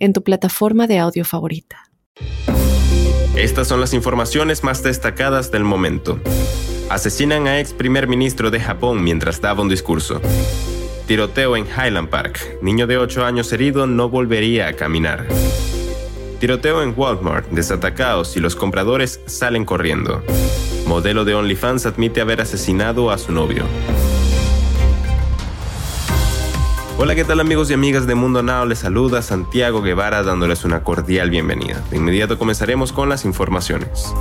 en tu plataforma de audio favorita. Estas son las informaciones más destacadas del momento. Asesinan a ex primer ministro de Japón mientras daba un discurso. Tiroteo en Highland Park. Niño de 8 años herido no volvería a caminar. Tiroteo en Walmart. Desatacados y los compradores salen corriendo. Modelo de OnlyFans admite haber asesinado a su novio. Hola, ¿qué tal amigos y amigas de Mundo Now? Les saluda Santiago Guevara dándoles una cordial bienvenida. De inmediato comenzaremos con las informaciones.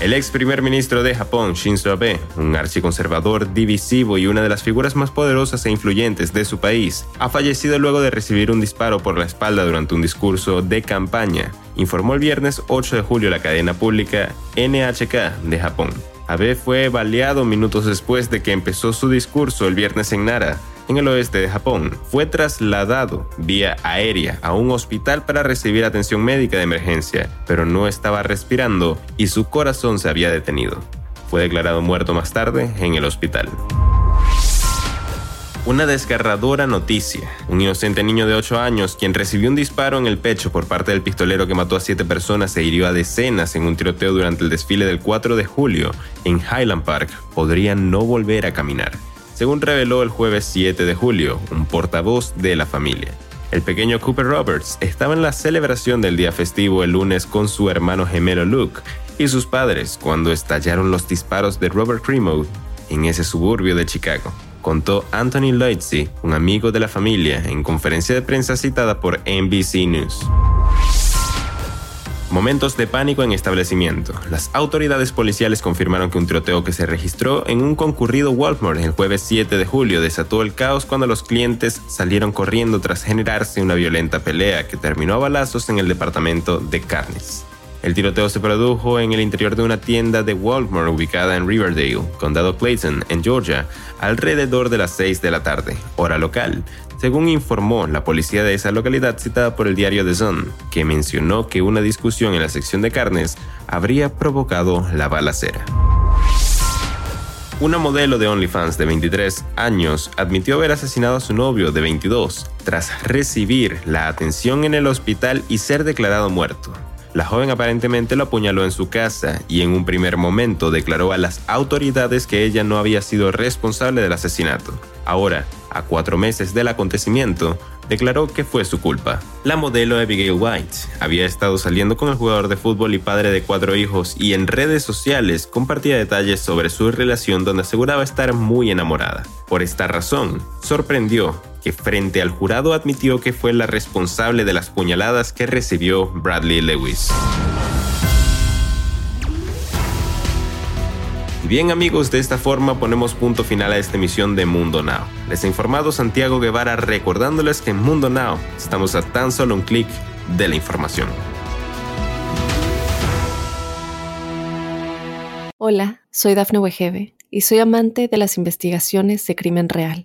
El ex primer ministro de Japón, Shinzo Abe, un archiconservador divisivo y una de las figuras más poderosas e influyentes de su país, ha fallecido luego de recibir un disparo por la espalda durante un discurso de campaña, informó el viernes 8 de julio la cadena pública NHK de Japón. Abe fue baleado minutos después de que empezó su discurso el viernes en Nara, en el oeste de Japón. Fue trasladado vía aérea a un hospital para recibir atención médica de emergencia, pero no estaba respirando y su corazón se había detenido. Fue declarado muerto más tarde en el hospital. Una desgarradora noticia. Un inocente niño de 8 años, quien recibió un disparo en el pecho por parte del pistolero que mató a 7 personas e hirió a decenas en un tiroteo durante el desfile del 4 de julio en Highland Park, podría no volver a caminar, según reveló el jueves 7 de julio un portavoz de la familia. El pequeño Cooper Roberts estaba en la celebración del día festivo el lunes con su hermano gemelo Luke y sus padres cuando estallaron los disparos de Robert Cremo en ese suburbio de Chicago contó Anthony Lloydsy, un amigo de la familia, en conferencia de prensa citada por NBC News. Momentos de pánico en establecimiento. Las autoridades policiales confirmaron que un tiroteo que se registró en un concurrido Walmart el jueves 7 de julio desató el caos cuando los clientes salieron corriendo tras generarse una violenta pelea que terminó a balazos en el departamento de carnes. El tiroteo se produjo en el interior de una tienda de Walmart ubicada en Riverdale, condado Clayton, en Georgia, alrededor de las 6 de la tarde, hora local, según informó la policía de esa localidad citada por el diario The Sun, que mencionó que una discusión en la sección de carnes habría provocado la balacera. Una modelo de OnlyFans de 23 años admitió haber asesinado a su novio de 22 tras recibir la atención en el hospital y ser declarado muerto. La joven aparentemente lo apuñaló en su casa y en un primer momento declaró a las autoridades que ella no había sido responsable del asesinato. Ahora, a cuatro meses del acontecimiento, declaró que fue su culpa. La modelo Abigail White había estado saliendo con el jugador de fútbol y padre de cuatro hijos y en redes sociales compartía detalles sobre su relación donde aseguraba estar muy enamorada. Por esta razón, sorprendió que frente al jurado admitió que fue la responsable de las puñaladas que recibió Bradley Lewis. Y bien amigos, de esta forma ponemos punto final a esta emisión de Mundo Now. Les ha informado Santiago Guevara recordándoles que en Mundo Now estamos a tan solo un clic de la información. Hola, soy Dafne Wegebe y soy amante de las investigaciones de crimen real.